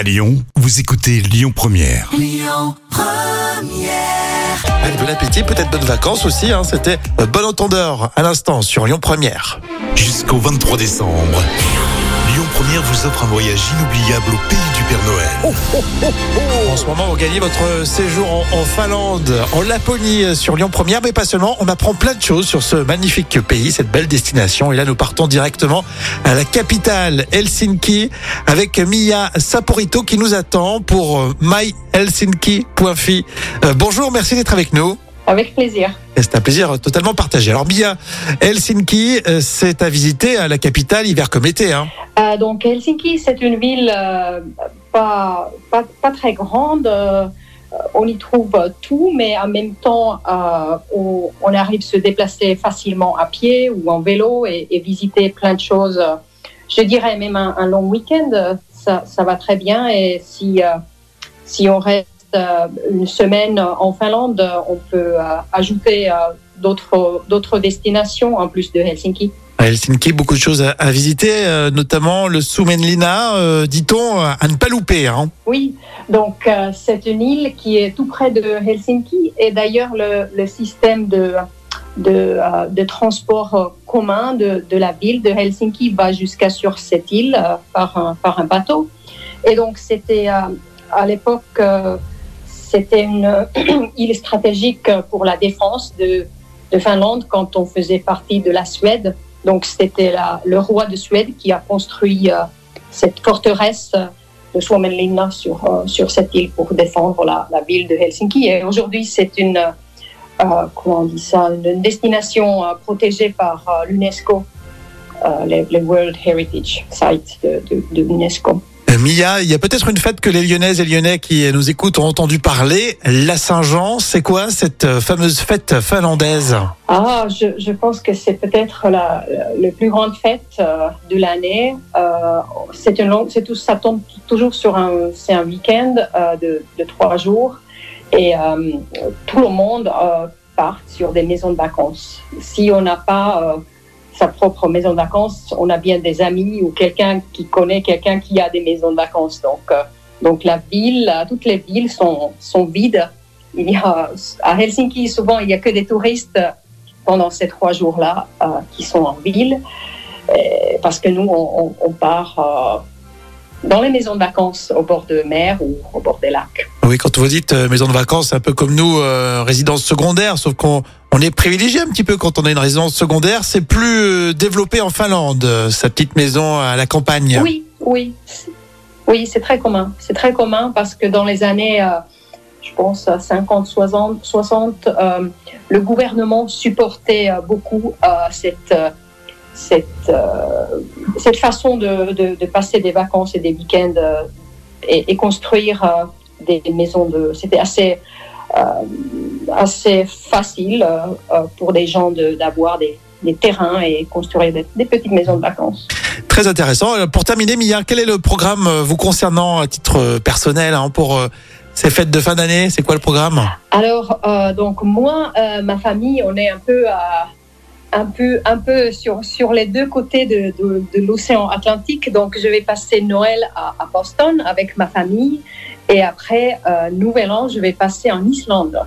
À Lyon, vous écoutez Lyon Première. Avec bon appétit, peut-être bonnes vacances aussi. Hein. C'était euh, Bon Entendeur à l'instant sur Lyon Première. Jusqu'au 23 décembre. Lyon Première vous offre un voyage inoubliable au pays du Père Noël. En ce moment, vous gagnez votre séjour en, en Finlande, en Laponie euh, sur Lyon Première, mais pas seulement. On apprend plein de choses sur ce magnifique pays, cette belle destination. Et là, nous partons directement à la capitale, Helsinki, avec Mia Saporito qui nous attend pour euh, myhelsinki.fi. Euh, bonjour, merci d'être avec nous. Avec plaisir. C'est un plaisir totalement partagé. Alors Mia, Helsinki, euh, c'est à visiter à la capitale hiver comme été. Hein. Euh, donc Helsinki, c'est une ville euh, pas, pas, pas très grande. euh, on y trouve tout, mais en même temps, on, on arrive à se déplacer facilement à pied ou en vélo et, et visiter plein de choses. Je dirais même un, un long week-end, ça, ça va très bien. Et si, si on reste une semaine en Finlande, on peut euh, ajouter euh, d'autres d'autres destinations en plus de Helsinki. À Helsinki, beaucoup de choses à, à visiter, euh, notamment le Suomenlinna, euh, dit-on, à ne pas louper. Hein. Oui, donc euh, c'est une île qui est tout près de Helsinki et d'ailleurs le, le système de, de, euh, de transport euh, commun de, de la ville de Helsinki va jusqu'à sur cette île euh, par, un, par un bateau. Et donc c'était euh, à l'époque, euh, c'était une île stratégique pour la défense de, de Finlande quand on faisait partie de la Suède. Donc c'était le roi de Suède qui a construit euh, cette forteresse de Suomenlinna sur, euh, sur cette île pour défendre la, ville de Helsinki. Et aujourd'hui, c'est une, euh, une destination protégée par l'UNESCO, les World Heritage de, de l'UNESCO. Euh, Mia, il y a peut-être une fête que les Lyonnaises et Lyonnais qui nous écoutent ont entendu parler. La Saint-Jean, c'est quoi cette euh, fameuse fête finlandaise? Ah, je, pense que c'est peut-être la, la plus grande fête euh, de l'année. C'est une c'est tout, ça tombe toujours sur un, c'est un week-end de, de trois jours et tout le monde part sur des maisons de vacances. Si on n'a pas sa propre maison de vacances, on a bien des amis ou quelqu'un qui connaît quelqu'un qui a des maisons de vacances. Donc, euh, donc la ville, euh, toutes les villes sont, sont vides. Il y a, à Helsinki, souvent, il n'y a que des touristes pendant ces trois jours-là euh, qui sont en ville, parce que nous, on, on- part euh, dans les maisons de vacances au bord de mer ou au bord des lacs. Oui, quand vous dites euh, maison de vacances, c'est un peu comme nous, euh, résidence secondaire, sauf qu'on on est privilégié un petit peu quand on a une résidence secondaire. C'est plus euh, développé en Finlande, sa petite maison à la campagne. Oui, oui, oui, c'est très commun. C'est très commun parce que dans les années, euh, je pense, euh, 50, 60, 60 euh, le gouvernement supportait beaucoup cette, cette, euh, cette façon de, de, de passer des vacances et des week-ends euh, et, et construire euh, des maisons de. C'était assez, assez facile pour des gens de- d'avoir des, des terrains et construire des, des petites maisons de vacances. Très intéressant. Pour terminer, Mia, quel est le programme vous concernant à titre personnel hein, pour ces fêtes de fin d'année? C'est quoi le programme? Alors, donc moi, ma famille, on est un peu, euh, un peu, un peu sur, sur les deux côtés de, de, de l'océan Atlantique. Donc, je vais passer Noël à, à Boston avec ma famille. Et après, euh, Nouvel An, je vais passer en Islande,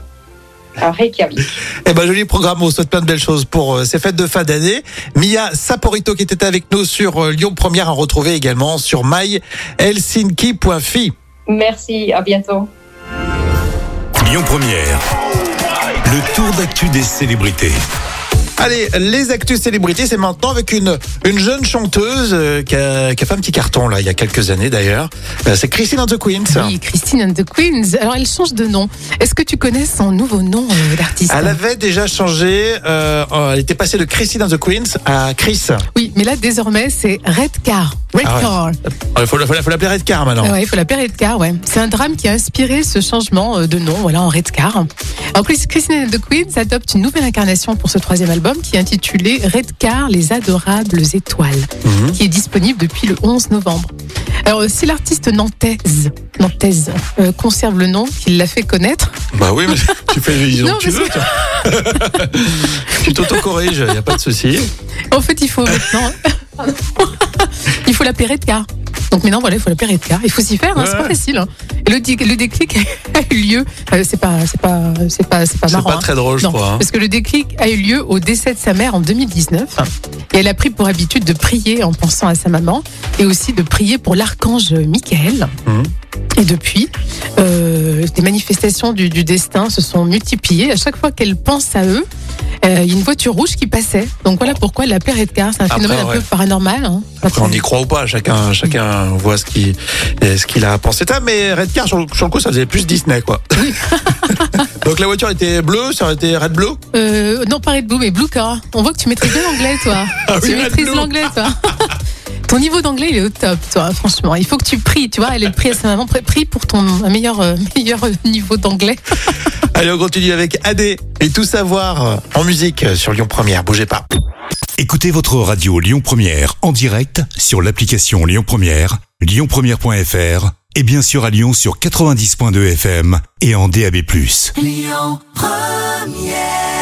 à Reykjavik. Eh ben, joli programme. On vous souhaite plein de belles choses pour euh, ces fêtes de fin d'année. Mia Saporito qui était avec nous sur euh, Lyon Première à retrouver également sur myhelsinki.fi. Merci, à bientôt. Lyon Première. Le tour d'actu des célébrités. Allez, les actus célébrités, c'est maintenant avec une, une jeune chanteuse euh, qui, a, qui a fait un petit carton là, il y a quelques années d'ailleurs. Euh, c'est Christine and the Queens. Oui, Christine and the Queens. Alors, elle change de nom. Est-ce que tu connais son nouveau nom euh, d'artiste Elle avait déjà changé, elle était passée de Christine and the Queens à Chris. Oui, mais là, désormais, c'est Redcar. Redcar. Ah Il faut, faut, faut l'appeler Redcar maintenant. Ouais, il faut l'appeler Redcar, ouais. C'est un drame qui a inspiré ce changement euh, de nom, voilà, en Redcar. Alors, Chris- Christine the Queens adopte une nouvelle incarnation pour ce troisième album qui est intitulé Redcar, les adorables étoiles, Mhm. qui est disponible depuis le 11 novembre. Alors, euh, si l'artiste nantaise, nantaise euh, conserve le nom qu'il l'a fait connaître, Bah oui, mais tu fais les Non, que tu veux. toi. tu t'auto-corriges, il n'y a pas de souci. en fait, il faut maintenant. il faut l'appeler Redcar. Donc maintenant, voilà, il faut l'appeler Redcar. Il faut s'y faire, hein, c'est pas facile. hein. Et le, dé- le déclic a eu lieu. euh, c'est pas, c'est pas, c'est pas, c'est pas C'est marrant. pas hein. très drôle, je Non, crois. parce que le déclic a eu lieu au décès de sa mère en 2019. Et elle a pris pour habitude de prier en pensant à sa maman et aussi de prier pour l'archange Michael. Mhm. Et depuis, euh, des manifestations du, du destin se sont multipliées. À chaque fois qu'elle pense à eux, euh, il y a une voiture rouge qui passait. Donc voilà pourquoi elle l'appelait Redcar. C'est un Après, phénomène un ouais. peu paranormal. hein. Après, on y croit ou pas, chacun, chacun voit ce qu'il ce qu'il a pensé. Ah, mais Redcar, sur, le- sur le coup, ça faisait plus Disney, quoi. Donc la voiture était bleue, ça aurait été Red Blue? Euh, non, pas Red Blue, mais Blue Car. On voit que tu maîtrises bien l'anglais, toi. Ah tu oui, Red maîtrises l'anglais, toi. Ton niveau d'anglais, il est au top, toi, franchement. Il faut que tu pries, tu vois. Elle est prie à sa maman. Prie- Prie pour ton un meilleur, euh, meilleur niveau d'anglais. Allez, on continue avec AD et tout savoir en musique sur Lyon Première. Bougez pas. Écoutez votre radio Lyon Première en direct sur l'application Lyon Première, lyonpremière.fr et bien sûr à Lyon sur 90.2 FM et en DAB+. Lyon Première